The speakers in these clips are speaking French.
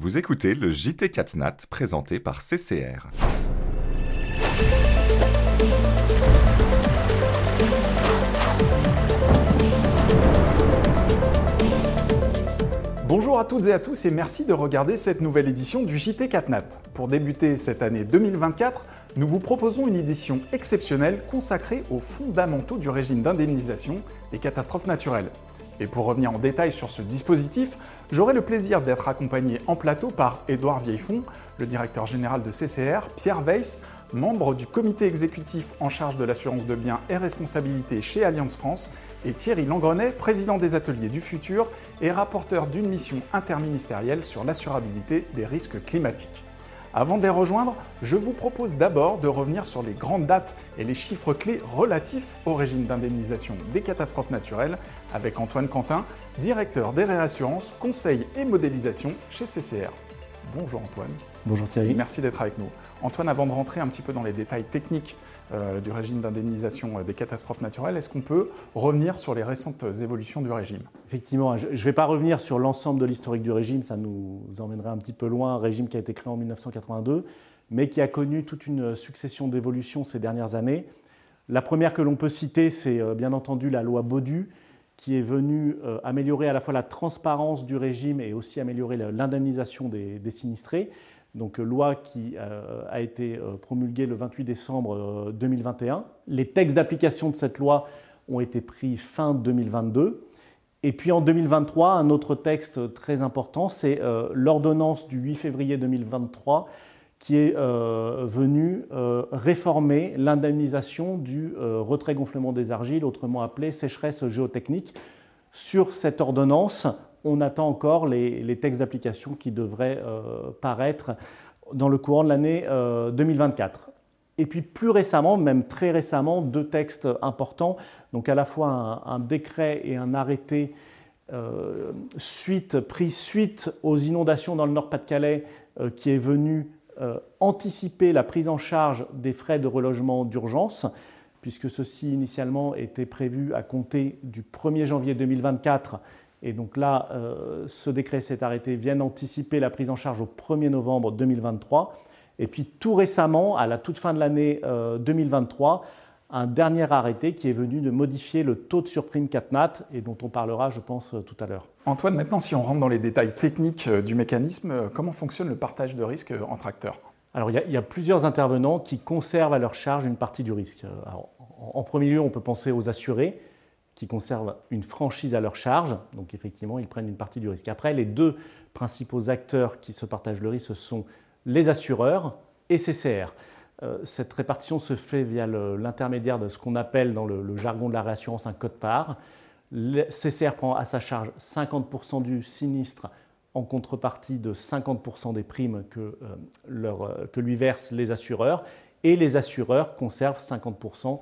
Vous écoutez le JT Catnat présenté par CCR. Bonjour à toutes et à tous et merci de regarder cette nouvelle édition du JT Catnat. Pour débuter cette année 2024, nous vous proposons une édition exceptionnelle consacrée aux fondamentaux du régime d'indemnisation des catastrophes naturelles. Et pour revenir en détail sur ce dispositif, j'aurai le plaisir d'être accompagné en plateau par Édouard Vieillefond, le directeur général de CCR, Pierre Weiss, membre du comité exécutif en charge de l'assurance de biens et responsabilité chez Alliance France, et Thierry Langrenet, président des ateliers du futur et rapporteur d'une mission interministérielle sur l'assurabilité des risques climatiques. Avant de les rejoindre, je vous propose d'abord de revenir sur les grandes dates et les chiffres clés relatifs au régime d'indemnisation des catastrophes naturelles avec Antoine Quentin, directeur des réassurances, conseil et modélisation chez CCR. Bonjour Antoine. Bonjour Thierry. Merci d'être avec nous. Antoine, avant de rentrer un petit peu dans les détails techniques euh, du régime d'indemnisation euh, des catastrophes naturelles, est-ce qu'on peut revenir sur les récentes évolutions du régime? Effectivement, je ne vais pas revenir sur l'ensemble de l'historique du régime, ça nous emmènerait un petit peu loin, un régime qui a été créé en 1982, mais qui a connu toute une succession d'évolutions ces dernières années. La première que l'on peut citer, c'est euh, bien entendu la loi Baudu, qui est venue améliorer à la fois la transparence du régime et aussi améliorer l'indemnisation des, des sinistrés donc euh, loi qui euh, a été euh, promulguée le 28 décembre 2021. Les textes d'application de cette loi ont été pris fin 2022. Et puis en 2023, un autre texte très important, c'est l'ordonnance du 8 février 2023 qui est venu réformer l'indemnisation du retrait-gonflement des argiles, autrement appelé sécheresse géotechnique. Sur cette ordonnance, on attend encore les, textes d'application qui devraient euh, paraître dans le courant de l'année 2024. Euh, et puis plus récemment, même très récemment, deux textes importants, donc à la fois un, décret et un arrêté euh, suite, pris suite aux inondations dans le Nord-Pas-de-Calais qui est venu anticiper la prise en charge des frais de relogement d'urgence, puisque ceci initialement était prévu à compter du 1er janvier 2024 et donc là, euh, ce décret s'est arrêté vient anticiper la prise en charge au 1er novembre 2023. Et puis tout récemment, à la toute fin de l'année 2023, euh, un dernier arrêté qui est venu de modifier le taux de surprime CatNat et dont on parlera, je pense, tout à l'heure. Antoine, maintenant, si on rentre dans les détails techniques euh, du mécanisme, comment fonctionne le partage de risque entre acteurs? Alors, il y, a, plusieurs intervenants qui conservent à leur charge une partie du risque. en premier lieu, on peut penser aux assurés qui conservent une franchise à leur charge. Donc effectivement, ils prennent une partie du risque. Après, les deux principaux acteurs qui se partagent le risque sont les assureurs et CCR. Euh, cette répartition se fait via l'intermédiaire de ce qu'on appelle dans le, jargon de la réassurance un code-part. CCR prend à sa charge 50% du sinistre en contrepartie de 50% des primes que, euh, euh, que lui versent les assureurs, et les assureurs conservent 50%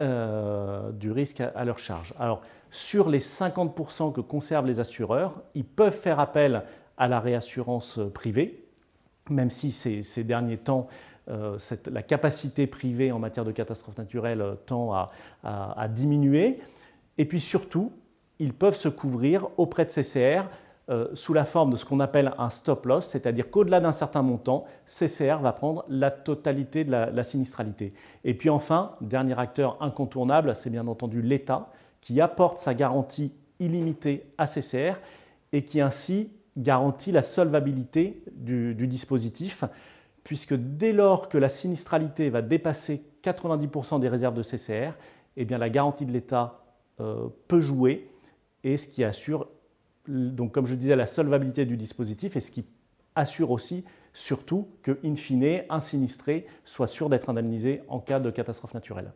euh, du risque à, leur charge. Alors, sur les 50% que conservent les assureurs, ils peuvent faire appel à la réassurance privée, même si ces, derniers temps, euh, la capacité privée en matière de catastrophes naturelles tend à, diminuer. Et puis surtout, ils peuvent se couvrir auprès de CCR euh, sous la forme de ce qu'on appelle un stop loss, c'est-à-dire qu'au-delà d'un certain montant, CCR va prendre la totalité de la, sinistralité. Et puis enfin, dernier acteur incontournable, c'est bien entendu l'État, qui apporte sa garantie illimitée à CCR et qui ainsi garantit la solvabilité du, dispositif, puisque dès lors que la sinistralité va dépasser 90% des réserves de CCR, eh la garantie de l'État euh, peut jouer et ce qui assure donc, comme je disais, la solvabilité du dispositif et ce qui assure aussi, surtout, que, in fine, un sinistré soit sûr d'être indemnisé en cas de catastrophe naturelle.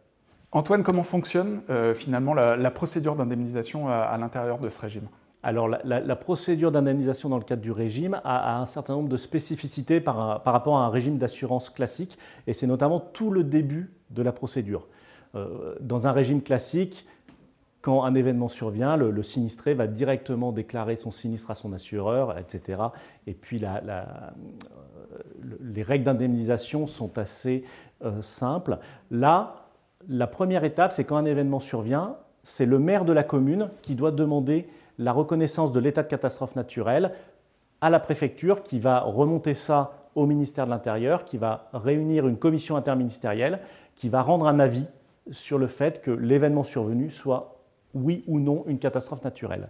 Antoine, comment fonctionne euh, finalement la, procédure d'indemnisation à, l'intérieur de ce régime? Alors, la, procédure d'indemnisation dans le cadre du régime a, un certain nombre de spécificités par, rapport à un régime d'assurance classique, et c'est notamment tout le début de la procédure. Euh, dans un régime classique, quand un événement survient, le, sinistré va directement déclarer son sinistre à son assureur, etc. Et puis euh, les règles d'indemnisation sont assez euh, simples. Là, la première étape, c'est quand un événement survient, c'est le maire de la commune qui doit demander la reconnaissance de l'état de catastrophe naturelle à la préfecture qui va remonter ça au ministère de l'Intérieur, qui va réunir une commission interministérielle, qui va rendre un avis sur le fait que l'événement survenu soit oui ou non une catastrophe naturelle.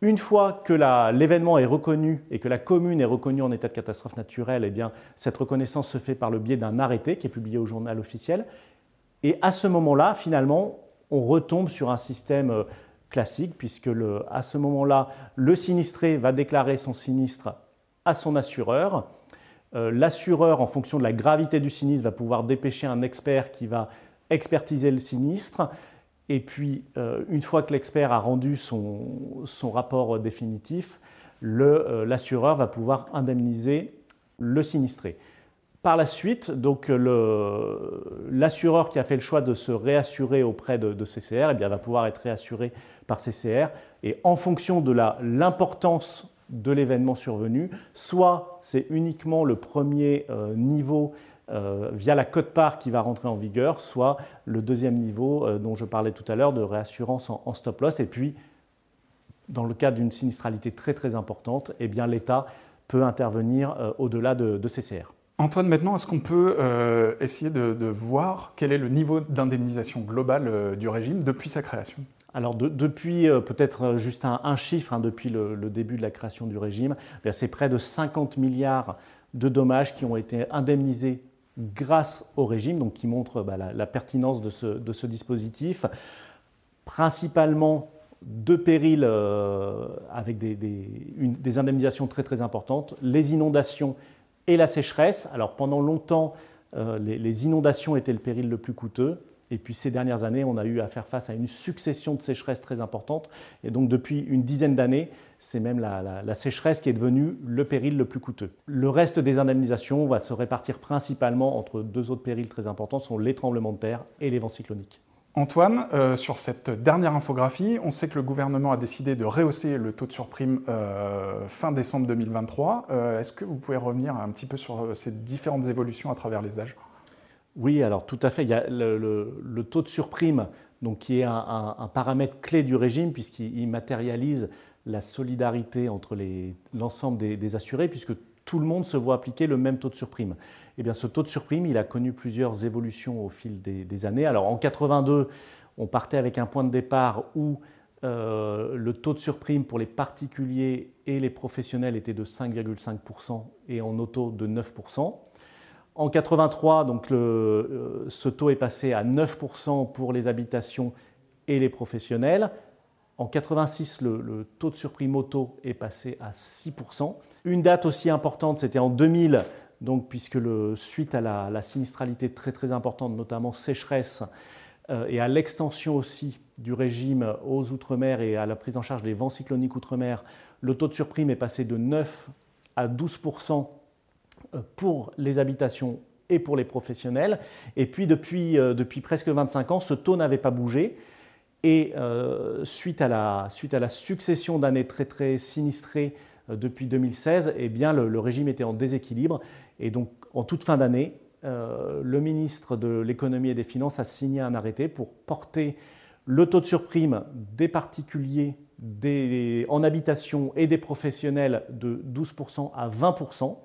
Une fois que l'événement est reconnu et que la commune est reconnue en état de catastrophe naturelle, eh bien, cette reconnaissance se fait par le biais d'un arrêté qui est publié au journal officiel. Et à ce moment-là, finalement, on retombe sur un système euh, classique, puisque à ce moment-là, le sinistré va déclarer son sinistre à son assureur. Euh, l'assureur, en fonction de la gravité du sinistre, va pouvoir dépêcher un expert qui va expertiser le sinistre. Et puis, euh, une fois que l'expert a rendu son, son rapport définitif, euh, l'assureur va pouvoir indemniser le sinistré. Par la suite, donc l'assureur qui a fait le choix de se réassurer auprès de, CCR eh va pouvoir être réassuré par CCR. Et en fonction de l'importance de l'événement survenu, soit c'est uniquement le premier euh, niveau euh, via la cote-part qui va rentrer en vigueur, soit le deuxième niveau euh, dont je parlais tout à l'heure de réassurance en, stop-loss. Et puis, dans le cas d'une sinistralité très très importante, eh l'État peut intervenir euh, au-delà de, CCR. Antoine, maintenant, est-ce qu'on peut essayer de, voir quel est le niveau d'indemnisation global du régime depuis sa création? Alors depuis peut-être juste un, chiffre, hein, depuis le, début de la création du régime, eh c'est près de 50 milliards de dommages qui ont été indemnisés grâce au régime, donc qui montre bah, la, pertinence de ce, dispositif, principalement deux périls euh, avec des, indemnisations très très importantes, les inondations et la sécheresse. Alors pendant longtemps, euh, les, inondations étaient le péril le plus coûteux. Et puis ces dernières années, on a eu à faire face à une succession de sécheresses très importantes. Et donc depuis une dizaine d'années, c'est même la, sécheresse qui est devenue le péril le plus coûteux. Le reste des indemnisations va se répartir principalement entre deux autres périls très importants, sont les tremblements de terre et les vents cycloniques. Antoine, euh, sur cette dernière infographie, on sait que le gouvernement a décidé de rehausser le taux de surprime euh, fin décembre 2023. Euh, est-ce que vous pouvez revenir un petit peu sur ces différentes évolutions à travers les âges? Oui, alors tout à fait. Il y a le, taux de surprime, donc, qui est un, paramètre clé du régime, puisqu'il matérialise la solidarité entre l'ensemble des, assurés, puisque tout le monde se voit appliquer le même taux de surprime. Eh bien, ce taux de surprime, il a connu plusieurs évolutions au fil des, années. Alors, en 82, on partait avec un point de départ où euh, le taux de surprime pour les particuliers et les professionnels était de 5,5% et en auto de 9%. En 83, donc euh, ce taux est passé à 9% pour les habitations et les professionnels. En 86, le, taux de surprime auto est passé à 6%. Une date aussi importante, c'était en 2000, donc, puisque suite à la, sinistralité très très importante, notamment sécheresse, euh, et à l'extension aussi du régime aux Outre-mer et à la prise en charge des vents cycloniques Outre-mer, le taux de surprime est passé de 9 à 12% euh, pour les habitations et pour les professionnels. Et puis depuis, euh, depuis presque 25 ans, ce taux n'avait pas bougé. Et euh, suite, à la, succession d'années très très sinistrées depuis 2016, eh bien, le, régime était en déséquilibre. Et donc en toute fin d'année, le ministre de l'économie et des finances a signé un arrêté pour porter le taux de surprime des particuliers des, en habitation et des professionnels de 12% à 20%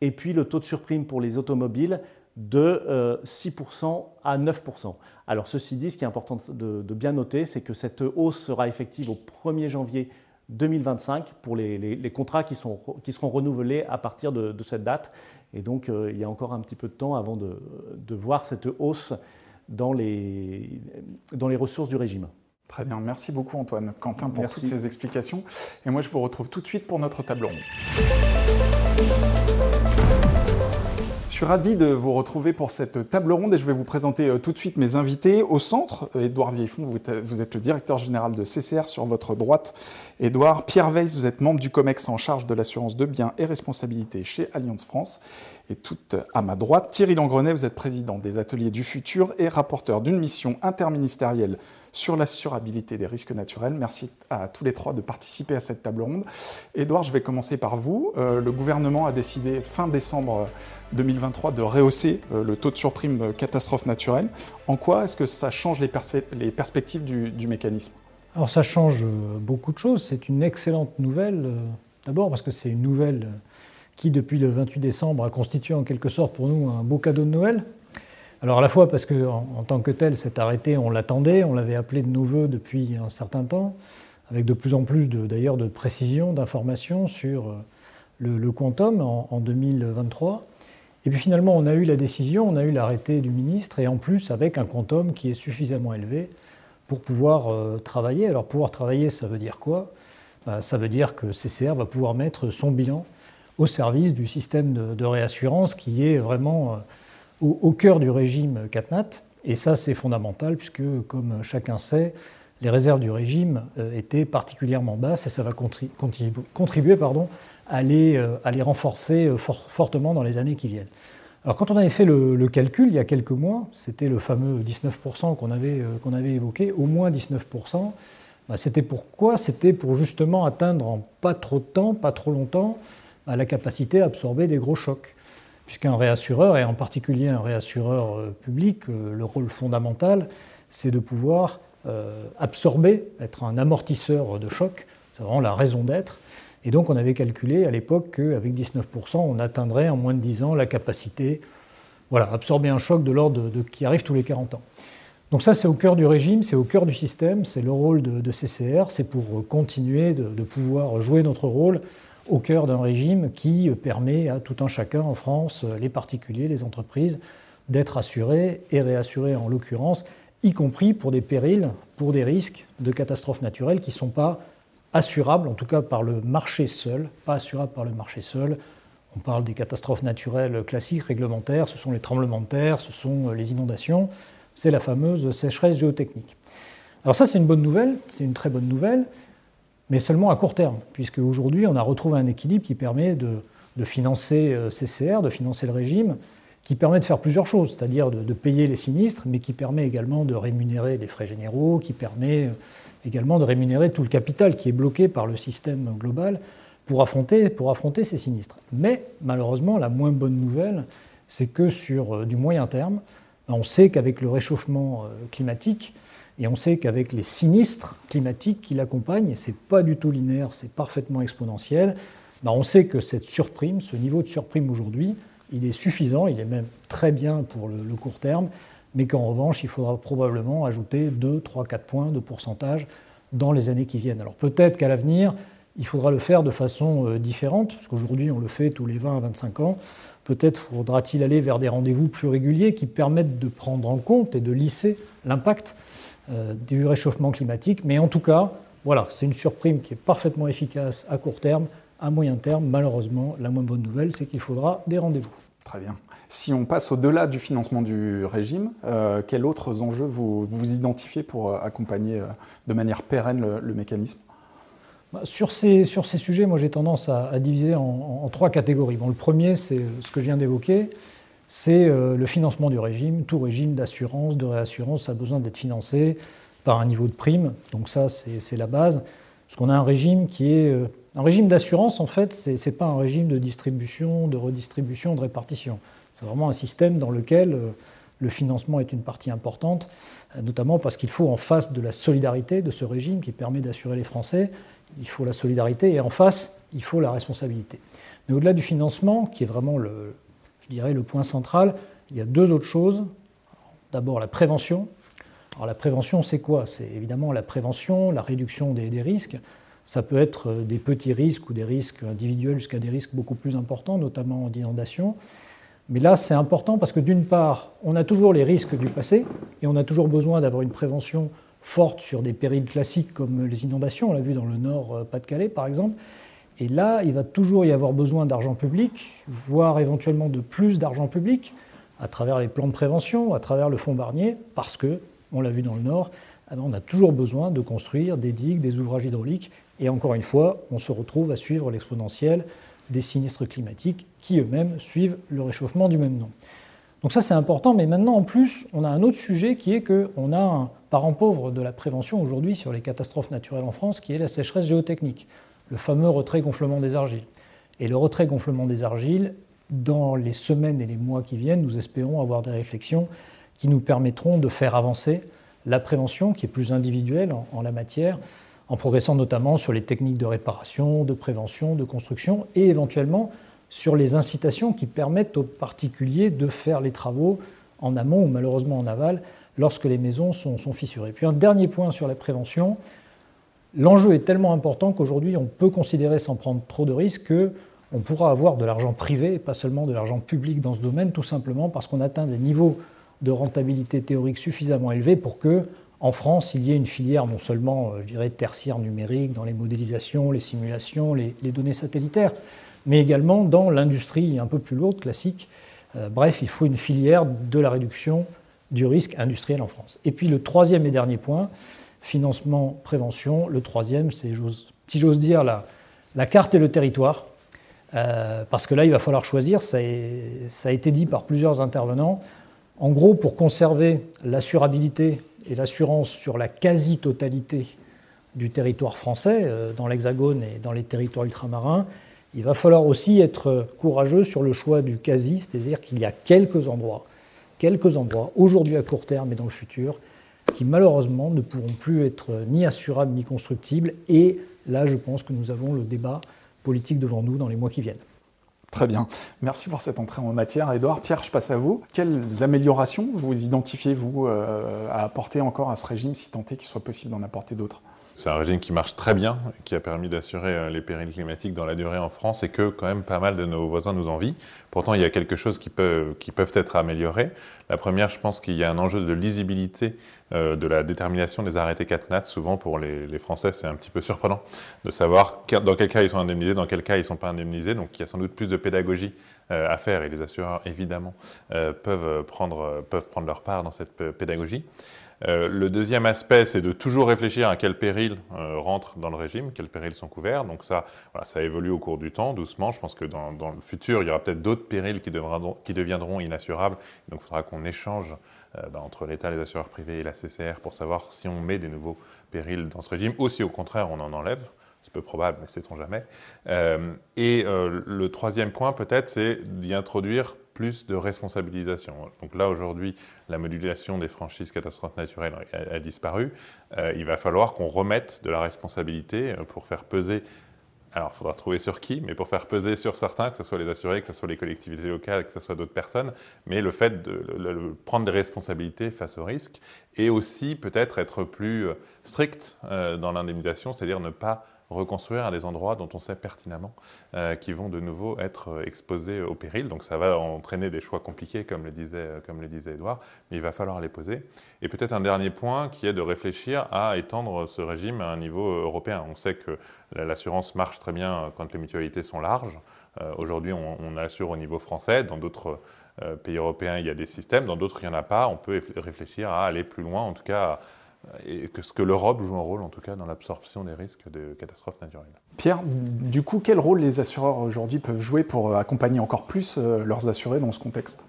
et puis le taux de surprime pour les automobiles de 6% euh, à 9%. Alors ceci dit, ce qui est important de, bien noter, c'est que cette hausse sera effective au 1er janvier 2025 pour les, contrats qui, sont, qui, seront renouvelés à partir de, cette date. Et donc euh, il y a encore un petit peu de temps avant de, voir cette hausse dans les, dans les ressources du régime. Très bien, merci beaucoup Antoine. Quentin pour toutes ces explications. Et moi je vous retrouve tout de suite pour notre table ronde. Je suis ravi de vous retrouver pour cette table ronde et je vais vous présenter euh, tout de suite mes invités. Au centre, Édouard Vieillefond, vous êtes le directeur général de CCR sur votre droite. Édouard, Pierre Weiss, vous êtes membre du COMEX en charge de l'assurance de biens et responsabilités chez Alliance France. Et tout à ma droite, Thierry Langrenet, vous êtes président des Ateliers du Futur et rapporteur d'une mission interministérielle sur l'assurabilité des risques naturels. Merci à tous les trois de participer à cette table ronde. Édouard, je vais commencer par vous. Euh, le gouvernement a décidé fin décembre 2023 de rehausser euh, le taux de surprime catastrophe naturelle. En quoi est-ce que ça change les, perspectives du, mécanisme? Alors ça change euh, beaucoup de choses. C'est une excellente nouvelle D'abord parce que c'est une nouvelle qui, depuis le 28 décembre, a constitué en quelque sorte pour nous un beau cadeau de Noël. Alors à la fois parce qu'en en, tant que tel, cet arrêté, on l'attendait, on l'avait appelé de nos voeux depuis un certain temps, avec de plus en plus d'ailleurs de, précision, d'informations sur euh, le, quantum en, en, 2023. Et puis finalement, on a eu la décision, on a eu l'arrêté du ministre, et en plus avec un quantum qui est suffisamment élevé pour pouvoir euh, travailler. Alors pouvoir travailler, ça veut dire quoi? Bah, Ça veut dire que CCR va pouvoir mettre son bilan au service du système de, réassurance qui est vraiment euh, au, cœur du régime CatNat. Et ça, c'est fondamental puisque, comme chacun sait, les réserves du régime euh, étaient particulièrement basses et ça va contribuer pardon, à, les, euh, renforcer fortement dans les années qui viennent. Alors quand on avait fait le, calcul il y a quelques mois, c'était le fameux 19% qu'on avait, évoqué, au moins 19%, bah, c'était pourquoi? C'était pour justement atteindre en pas trop de temps, pas trop longtemps, à la capacité à absorber des gros chocs. Puisqu'un réassureur, et en particulier un réassureur euh, public, euh, le rôle fondamental, c'est de pouvoir euh, absorber, être un amortisseur de choc. C'est vraiment la raison d'être. Et donc on avait calculé à l'époque qu'avec 19%, on atteindrait en moins de 10 ans la capacité, voilà, absorber un choc de l'ordre de, qui arrive tous les 40 ans. Donc ça, c'est au cœur du régime, c'est au cœur du système, c'est le rôle de, CCR, c'est pour continuer de, de, pouvoir jouer notre rôle au cœur d'un régime qui permet à tout un chacun en France, les particuliers, les entreprises, d'être assurés et réassurés en l'occurrence, y compris pour des périls, pour des risques de catastrophes naturelles qui ne sont pas assurables, en tout cas par le marché seul, pas assurables par le marché seul. On parle des catastrophes naturelles classiques, réglementaires, ce sont les tremblements de terre, ce sont les inondations, c'est la fameuse sécheresse géotechnique. Alors ça c'est une bonne nouvelle, c'est une très bonne nouvelle mais seulement à court terme, puisque aujourd'hui on a retrouvé un équilibre qui permet de, financer euh, CCR, de financer le régime, qui permet de faire plusieurs choses, c'est-à-dire de, payer les sinistres, mais qui permet également de rémunérer les frais généraux, qui permet euh, également de rémunérer tout le capital qui est bloqué par le système global pour affronter, pour affronter ces sinistres. Mais malheureusement, la moins bonne nouvelle, c'est que sur euh, du moyen terme, on sait qu'avec le réchauffement climatique, et on sait qu'avec les sinistres climatiques qui l'accompagnent, et ce n'est pas du tout linéaire, c'est parfaitement exponentiel, ben on sait que cette surprime, ce niveau de surprime aujourd'hui, il est suffisant, il est même très bien pour le, court terme, mais qu'en revanche, il faudra probablement ajouter 2, 3, 4 points de pourcentage dans les années qui viennent. Alors peut-être qu'à l'avenir, il faudra le faire de façon euh, différente, parce qu'aujourd'hui on le fait tous les 20 à 25 ans. Peut-être faudra-t-il aller vers des rendez-vous plus réguliers qui permettent de prendre en compte et de lisser l'impact du réchauffement climatique. Mais en tout cas, voilà, c'est une surprime qui est parfaitement efficace à court terme. À moyen terme, malheureusement, la moins bonne nouvelle, c'est qu'il faudra des rendez-vous. Très bien. Si on passe au-delà du financement du régime, euh, quels autres enjeux vous, vous identifiez pour euh, accompagner de manière pérenne le, mécanisme? Bah, sur ces, sur ces, sujets, moi j'ai tendance à, diviser en, en, trois catégories. Bon, le premier, c'est ce que je viens d'évoquer, c'est euh, le financement du régime. Tout régime d'assurance, de réassurance a besoin d'être financé par un niveau de prime. Donc ça, c'est la base. Parce qu'on a un régime qui est... Euh, un régime d'assurance, en fait, ce n'est pas un régime de distribution, de redistribution, de répartition. C'est vraiment un système dans lequel euh, le financement est une partie importante, notamment parce qu'il faut en face de la solidarité de ce régime qui permet d'assurer les Français, il faut la solidarité et en face, il faut la responsabilité. Mais au-delà du financement, qui est vraiment le, je dirais, le point central. Il y a deux autres choses. D'abord, la prévention. Alors, la prévention, c'est quoi? C'est évidemment la prévention, la réduction des, risques. Ça peut être des petits risques ou des risques individuels jusqu'à des risques beaucoup plus importants, notamment d'inondation. Mais là, c'est important parce que d'une part, on a toujours les risques du passé et on a toujours besoin d'avoir une prévention forte sur des périls classiques comme les inondations. On l'a vu dans le nord Pas-de-Calais, par exemple. Et là, il va toujours y avoir besoin d'argent public, voire éventuellement de plus d'argent public, à travers les plans de prévention, à travers le fonds Barnier, parce que, on l'a vu dans le Nord, eh ben, on a toujours besoin de construire des digues, des ouvrages hydrauliques, et encore une fois, on se retrouve à suivre l'exponentielle des sinistres climatiques qui eux-mêmes suivent le réchauffement du même nom. Donc ça c'est important, mais maintenant en plus, on a un autre sujet qui est qu'on a un parent pauvre de la prévention aujourd'hui sur les catastrophes naturelles en France, qui est la sécheresse géotechnique le fameux retrait-gonflement des argiles. Et le retrait-gonflement des argiles, dans les semaines et les mois qui viennent, nous espérons avoir des réflexions qui nous permettront de faire avancer la prévention, qui est plus individuelle en, la matière, en progressant notamment sur les techniques de réparation, de prévention, de construction et éventuellement sur les incitations qui permettent aux particuliers de faire les travaux en amont ou malheureusement en aval lorsque les maisons sont, fissurées. Puis un dernier point sur la prévention. L'enjeu est tellement important qu'aujourd'hui on peut considérer sans prendre trop de risques qu'on pourra avoir de l'argent privé et pas seulement de l'argent public dans ce domaine, tout simplement parce qu'on atteint des niveaux de rentabilité théorique suffisamment élevés pour que, en France, il y ait une filière non seulement, euh, je dirais, tertiaire numérique dans les modélisations, les simulations, les, données satellitaires, mais également dans l'industrie un peu plus lourde, classique. Euh, bref, il faut une filière de la réduction du risque industriel en France. Et puis le troisième et dernier point, financement, prévention. Le troisième, c'est, si j'ose dire, la, carte et le territoire. Euh, parce que là, il va falloir choisir, ça, ça, a été dit par plusieurs intervenants. En gros, pour conserver l'assurabilité et l'assurance sur la quasi-totalité du territoire français, euh, dans l'Hexagone et dans les territoires ultramarins, il va falloir aussi être courageux sur le choix du quasi, c'est-à-dire qu'il y a quelques endroits quelques endroits, aujourd'hui à court terme et dans le futur, malheureusement ne pourront plus être ni assurables ni constructibles. Et là, je pense que nous avons le débat politique devant nous dans les mois qui viennent. Très bien. Merci pour cette entrée en matière. Edouard, Pierre, je passe à vous. Quelles améliorations vous identifiez, vous, euh, à apporter encore à ce régime, si tant est qu'il soit possible d'en apporter d'autres? C'est un régime qui marche très bien, qui a permis d'assurer euh, les périls climatiques dans la durée en France et que quand même pas mal de nos voisins nous envient. Pourtant, il y a quelque chose qui, peut, qui peuvent être améliorés. La première, je pense qu'il y a un enjeu de lisibilité euh, de la détermination des arrêtés CatNat. Souvent, pour les, Français, c'est un petit peu surprenant de savoir dans quel cas ils sont indemnisés, dans quel cas ils ne sont pas indemnisés. Donc, il y a sans doute plus de pédagogie euh, à faire et les assureurs, évidemment, peuvent, prendre, peuvent prendre leur part dans cette pédagogie. Euh, le deuxième aspect, c'est de toujours réfléchir à quels périls euh, rentrent dans le régime, quels périls sont couverts. Donc ça, ça évolue au cours du temps, doucement. Je pense que dans, le futur, il y aura peut-être d'autres périls qui, qui, deviendront inassurables. Donc il faudra qu'on échange euh, bah, entre l'État, les assureurs privés et la CCR pour savoir si on met des nouveaux périls dans ce régime ou si au contraire on en enlève. C'est peu probable, mais sait-on jamais. et le troisième point, peut-être, c'est d'y introduire plus de responsabilisation. Donc là, aujourd'hui, la modulation des franchises catastrophes naturelles a, disparu. Euh, il va falloir qu'on remette de la responsabilité euh, pour faire peser alors, il faudra trouver sur qui, mais pour faire peser sur certains, que ce soit les assurés, que ce soit les collectivités locales, que ce soit d'autres personnes, mais le fait de, prendre des responsabilités face au risque, et aussi peut-être être plus euh, strict dans l'indemnisation, c'est-à-dire ne pas reconstruire à des endroits dont on sait pertinemment euh, qu'ils vont de nouveau être euh, exposés au péril. Donc ça va entraîner des choix compliqués, comme le disait, euh, comme Edouard, mais il va falloir les poser. Et peut-être un dernier point qui est de réfléchir à étendre ce régime à un niveau européen. On sait que l'assurance marche très bien quand les mutualités sont larges. Aujourd'hui, on, assure au niveau français. Dans d'autres pays européens, il y a des systèmes. Dans d'autres, il n'y en a pas. On peut réfléchir à aller plus loin, en tout cas et que ce que l'Europe joue un rôle en tout cas dans l'absorption des risques de catastrophes naturelles. Pierre, du coup, quel rôle les assureurs aujourd'hui peuvent jouer pour accompagner encore plus euh, leurs assurés dans ce contexte?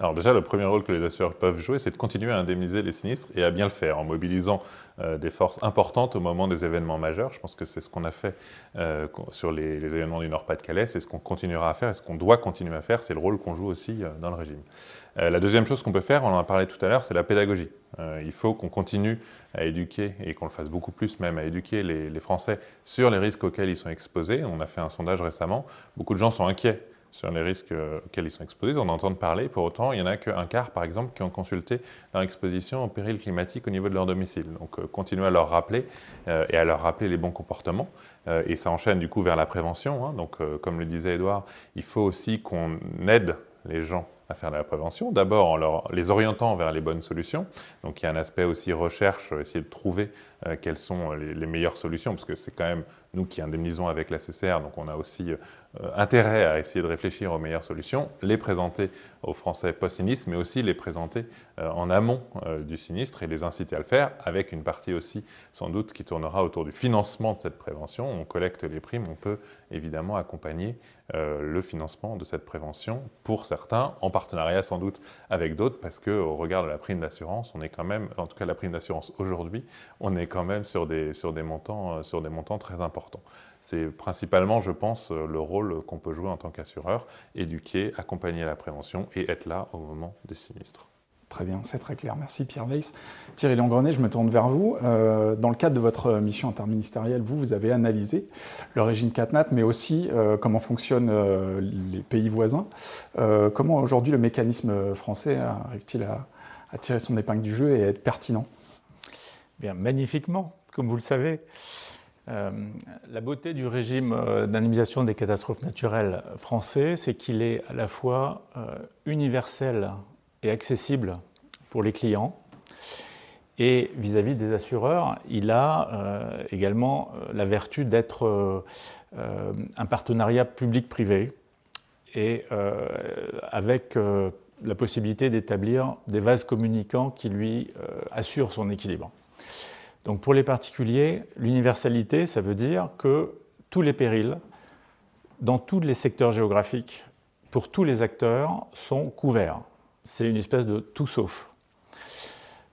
Alors déjà, le premier rôle que les assureurs peuvent jouer, c'est de continuer à indemniser les sinistres et à bien le faire en mobilisant euh, des forces importantes au moment des événements majeurs. Je pense que c'est ce qu'on a fait euh, sur les, événements du Nord-Pas-de-Calais, c'est ce qu'on continuera à faire et ce qu'on doit continuer à faire, c'est le rôle qu'on joue aussi dans le régime. la deuxième chose qu'on peut faire, on en a parlé tout à l'heure, c'est la pédagogie. Euh, il faut qu'on continue à éduquer, et qu'on le fasse beaucoup plus même, à éduquer les, Français sur les risques auxquels ils sont exposés. On a fait un sondage récemment. Beaucoup de gens sont inquiets sur les risques auxquels ils sont exposés, on entend parler. Pour autant, il n'y en a qu'un quart, par exemple, qui ont consulté leur exposition au péril climatique au niveau de leur domicile. Donc, euh, continuer à leur rappeler euh, et à leur rappeler les bons comportements. et ça enchaîne du coup vers la prévention. Hein. Donc, comme le disait Edouard, il faut aussi qu'on aide les gens à faire de la prévention. D'abord en leur, les orientant vers les bonnes solutions. Donc il y a un aspect aussi recherche, essayer de trouver euh, quelles sont les, meilleures solutions, parce que c'est quand même nous qui indemnisons avec la CCR, donc on a aussi euh, intérêt à essayer de réfléchir aux meilleures solutions, les présenter aux Français post-sinistre, mais aussi les présenter euh, en amont euh, du sinistre et les inciter à le faire, avec une partie aussi sans doute qui tournera autour du financement de cette prévention. On collecte les primes, on peut évidemment accompagner le financement de cette prévention pour certains, en partenariat sans doute avec d'autres, parce qu'au regard de la prime d'assurance, on est quand même, en tout cas la prime d'assurance aujourd'hui, on est quand même sur des, sur des, montants, sur des montants très importants. C'est principalement, je pense, le rôle qu'on peut jouer en tant qu'assureur, éduquer, accompagner la prévention et être là au moment des sinistres. Très bien, c'est très clair. Merci Pierre Weiss. Thierry Langrenet, je me tourne vers vous. Euh, dans le cadre de votre mission interministérielle, vous, vous avez analysé le régime CatNat, mais aussi euh, comment fonctionnent euh, les pays voisins. comment aujourd'hui le mécanisme français arrive-t-il à, à, tirer son épingle du jeu et à être pertinent? Bien, magnifiquement, comme vous le savez. La beauté du régime d'indemnisation des catastrophes naturelles français, c'est qu'il est à la fois universel et accessible pour les clients. Et vis-à-vis des assureurs, il a euh, également euh, la vertu d'être euh, un partenariat public-privé et avec la possibilité d'établir des vases communicants qui lui assurent son équilibre. Donc pour les particuliers, l'universalité, ça veut dire que tous les périls, dans tous les secteurs géographiques, pour tous les acteurs, sont couverts c'est une espèce de tout sauf.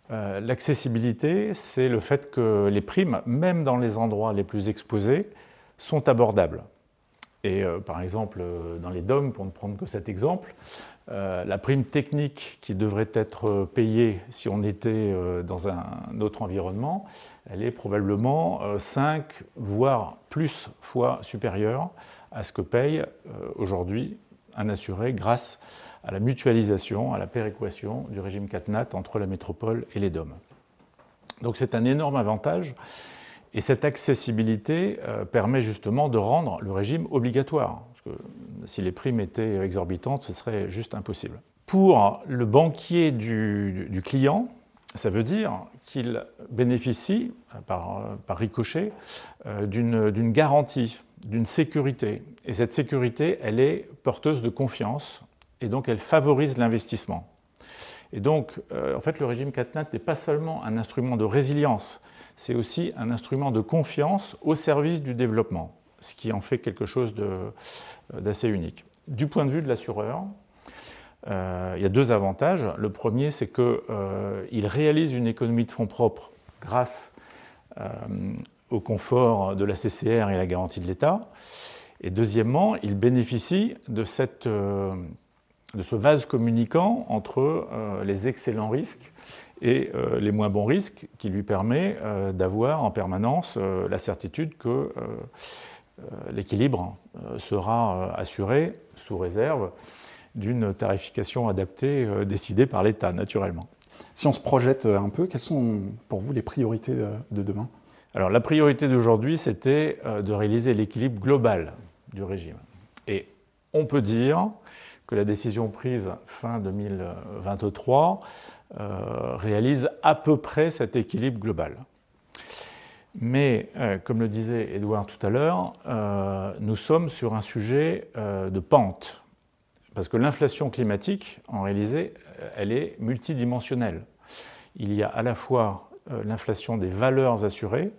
Euh, l'accessibilité, c'est le fait que les primes, même dans les endroits les plus exposés, sont abordables. Et euh, par exemple, euh, dans les DOM, pour ne prendre que cet exemple, la prime technique qui devrait être payée si on était dans un autre environnement, elle est probablement 5, voire plus fois supérieure à ce que paye aujourd'hui un assuré grâce à la mutualisation, à la péréquation du régime CatNat entre la métropole et les DOM. Donc c'est un énorme avantage et cette accessibilité euh, permet justement de rendre le régime obligatoire. Si les primes étaient exorbitantes, ce serait juste impossible. Pour le banquier du, client, ça veut dire qu'il bénéficie, par, par ricochet, euh, d'une garantie, d'une sécurité. Et cette sécurité, elle est porteuse de confiance et donc elle favorise l'investissement. Et donc, euh, en fait, le régime CatNat n'est pas seulement un instrument de résilience, c'est aussi un instrument de confiance au service du développement, ce qui en fait quelque chose euh, d'assez unique. Du point de vue de l'assureur, euh, il y a deux avantages. Le premier, c'est qu'il réalise une économie de fonds propres grâce au confort de la CCR et la garantie de l'État. Et deuxièmement, il bénéficie de ce vase communicant entre euh, les excellents risques et euh, les moins bons risques qui lui permet euh, d'avoir en permanence la certitude que l'équilibre sera assuré sous réserve d'une tarification adaptée décidée par l'État, naturellement. Si on se projette un peu, quelles sont pour vous les priorités de demain? Alors la priorité d'aujourd'hui, c'était de réaliser l'équilibre global du régime. Et on peut dire que la décision prise fin 2023 euh, réalise à peu près cet équilibre global. Mais, euh, comme le disait Edouard tout à l'heure, euh, nous sommes sur un sujet de pente. Parce que l'inflation climatique, en réalité, elle est multidimensionnelle. Il y a à la fois l'inflation des valeurs assurées,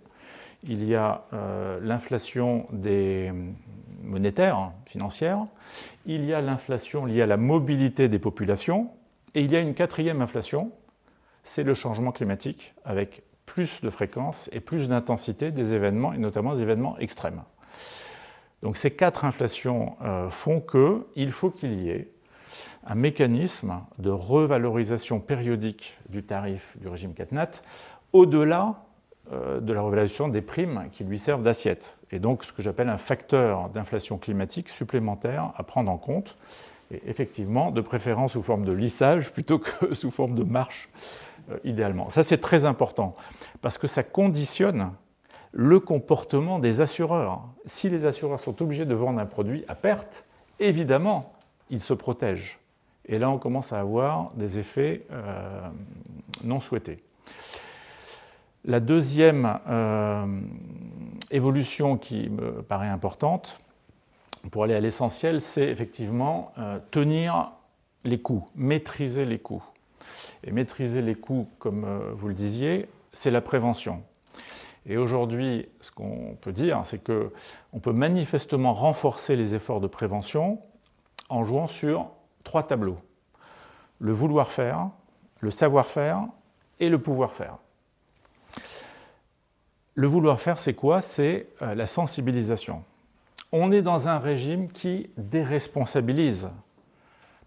il y a l'inflation des monétaires, financières, il y a l'inflation liée à la mobilité des populations, et il y a une quatrième inflation, c'est le changement climatique, avec plus de fréquence et plus d'intensité des événements, et notamment des événements extrêmes. Donc ces quatre inflations euh, font qu'il faut qu'il y ait un mécanisme de revalorisation périodique du tarif du régime CatNat au-delà euh, de la revalorisation des primes qui lui servent d'assiette. Et donc ce que j'appelle un facteur d'inflation climatique supplémentaire à prendre en compte, et effectivement de préférence sous forme de lissage plutôt que sous forme de marche idéalement. Ça c'est très important parce que ça conditionne le comportement des assureurs. Si les assureurs sont obligés de vendre un produit à perte, évidemment, ils se protègent. Et là, on commence à avoir des effets euh, non souhaités. La deuxième euh, évolution qui me paraît importante, pour aller à l'essentiel, c'est effectivement euh, tenir les coûts, maîtriser les coûts. Et maîtriser les coûts, comme euh, vous le disiez, c'est la prévention. Et aujourd'hui, ce qu'on peut dire, c'est qu'on peut manifestement renforcer les efforts de prévention en jouant sur trois tableaux. Le vouloir faire, le savoir-faire et le pouvoir faire. Le vouloir faire, c'est quoi? C'est euh, la sensibilisation. On est dans un régime qui déresponsabilise,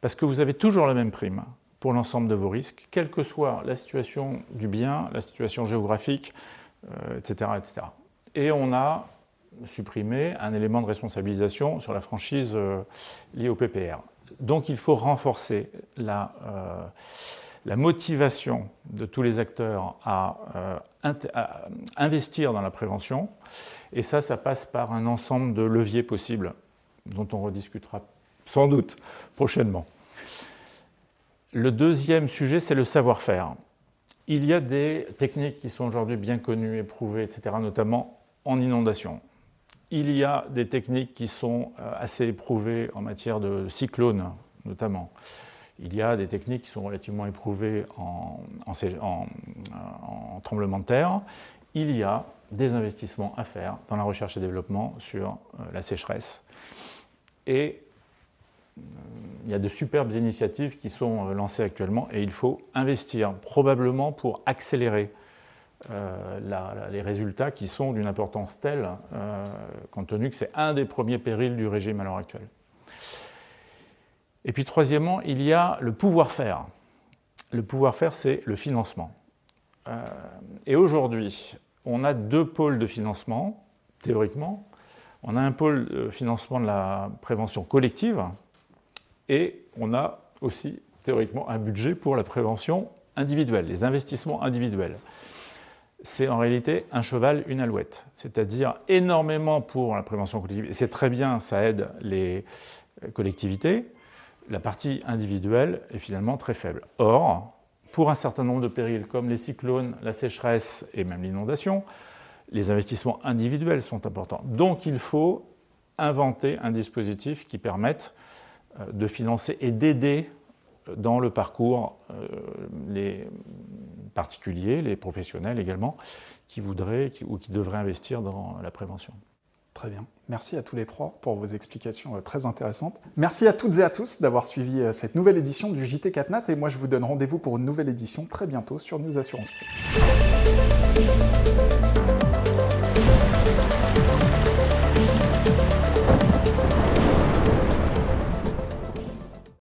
parce que vous avez toujours la même prime, pour l'ensemble de vos risques, quelle que soit la situation du bien, la situation géographique, etc., etc. Et on a supprimé un élément de responsabilisation sur la franchise liée au PPR. Donc il faut renforcer la, la motivation de tous les acteurs à, investir dans la prévention. Et ça, ça passe par un ensemble de leviers possibles dont on rediscutera sans doute prochainement. Le deuxième sujet, c'est le savoir-faire. Il y a des techniques qui sont aujourd'hui bien connues, éprouvées, etc., notamment en inondation. Il y a des techniques qui sont euh, assez éprouvées en matière de cyclones, notamment. Il y a des techniques qui sont relativement éprouvées en, en tremblement de terre. Il y a des investissements à faire dans la recherche et développement sur euh, la sécheresse. Euh, il y a de superbes initiatives qui sont euh, lancées actuellement et il faut investir probablement pour accélérer les résultats qui sont d'une importance telle, compte tenu que c'est un des premiers périls du régime à l'heure actuelle. Et puis troisièmement, il y a le pouvoir-faire. Le pouvoir-faire, c'est le financement. et aujourd'hui, on a deux pôles de financement, théoriquement. On a un pôle de financement de la prévention collective et on a aussi théoriquement un budget pour la prévention individuelle, les investissements individuels. C'est en réalité un cheval, une alouette, c'est-à-dire énormément pour la prévention collective. Et c'est très bien, ça aide les collectivités. La partie individuelle est finalement très faible. Or, pour un certain nombre de périls comme les cyclones, la sécheresse et même l'inondation, les investissements individuels sont importants. Donc il faut inventer un dispositif qui permette de financer et d'aider euh, dans le parcours euh, les particuliers, les professionnels également, qui voudraient ou qui devraient investir dans la prévention. Très bien. Merci à tous les trois pour vos explications euh, très intéressantes. Merci à toutes et à tous d'avoir suivi euh, cette nouvelle édition du JT 4 Nat et moi je vous donne rendez-vous pour une nouvelle édition très bientôt sur News Assurance Pro.